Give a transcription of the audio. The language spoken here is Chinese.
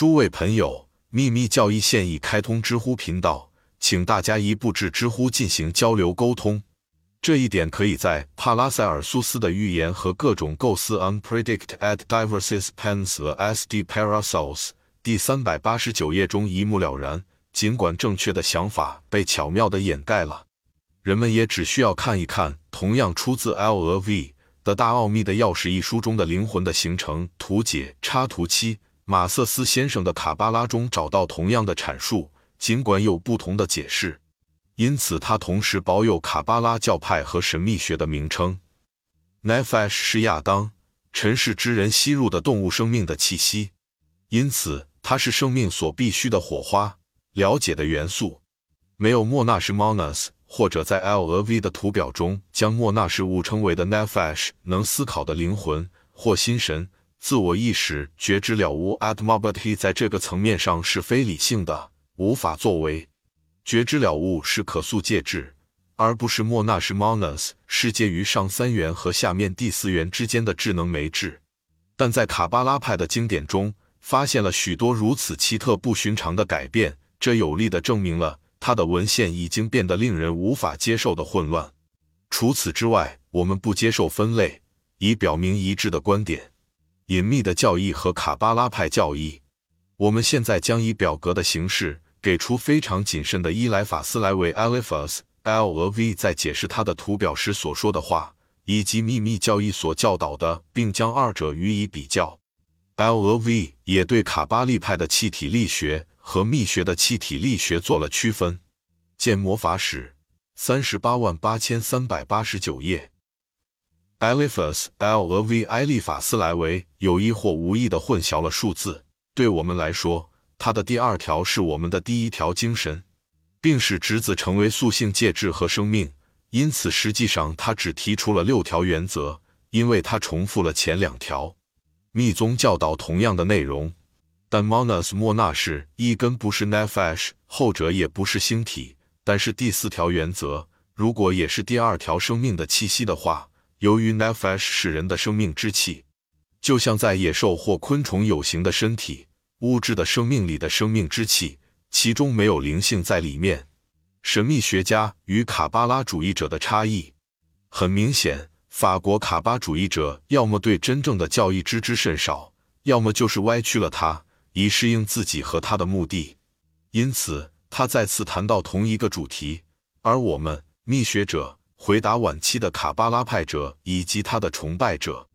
诸位朋友，秘密教义现已开通知乎频道，请大家一步至知乎进行交流沟通。这一点可以在帕拉塞尔苏斯的预言和各种构思 （Unpredict at Diverses Pens the SD Parasols） 第三百八十九页中一目了然。尽管正确的想法被巧妙地掩盖了，人们也只需要看一看同样出自 L 和 V 的《大奥秘的钥匙》一书中的灵魂的形成图解插图七。马瑟斯先生的卡巴拉中找到同样的阐述，尽管有不同的解释，因此他同时保有卡巴拉教派和神秘学的名称。Nefesh 是亚当尘世之人吸入的动物生命的气息，因此它是生命所必须的火花。了解的元素。没有莫纳什 （Monas） 或者在 L 和 V 的图表中将莫纳什误称为的 Nefesh 能思考的灵魂或心神。自我意识觉知了悟 （Atmabati） 在这个层面上是非理性的，无法作为。觉知了悟是可塑介质，而不是莫那什 （Monas） 是介于上三元和下面第四元之间的智能媒质。但在卡巴拉派的经典中，发现了许多如此奇特不寻常的改变，这有力地证明了他的文献已经变得令人无法接受的混乱。除此之外，我们不接受分类，以表明一致的观点。隐秘的教义和卡巴拉派教义。我们现在将以表格的形式给出非常谨慎的伊莱法斯莱维 （Eliphas L 和 V） 在解释他的图表时所说的话，以及秘密教义所教导的，并将二者予以比较。L 和 V 也对卡巴利派的气体力学和密学的气体力学做了区分。见魔法史，三十八万八千三百八十九页。Eliphas L 和 V 埃利法斯莱维有意或无意的混淆了数字。对我们来说，他的第二条是我们的第一条精神，并使质子成为塑性介质和生命。因此，实际上他只提出了六条原则，因为他重复了前两条。密宗教导同样的内容，但 Monas 莫纳是一根不是 Nefesh，后者也不是星体。但是第四条原则，如果也是第二条生命的气息的话。由于 nefesh 是人的生命之气，就像在野兽或昆虫有形的身体物质的生命里的生命之气，其中没有灵性在里面。神秘学家与卡巴拉主义者的差异很明显，法国卡巴主义者要么对真正的教义知之甚少，要么就是歪曲了它，以适应自己和他的目的。因此，他再次谈到同一个主题，而我们密学者。回答晚期的卡巴拉派者以及他的崇拜者。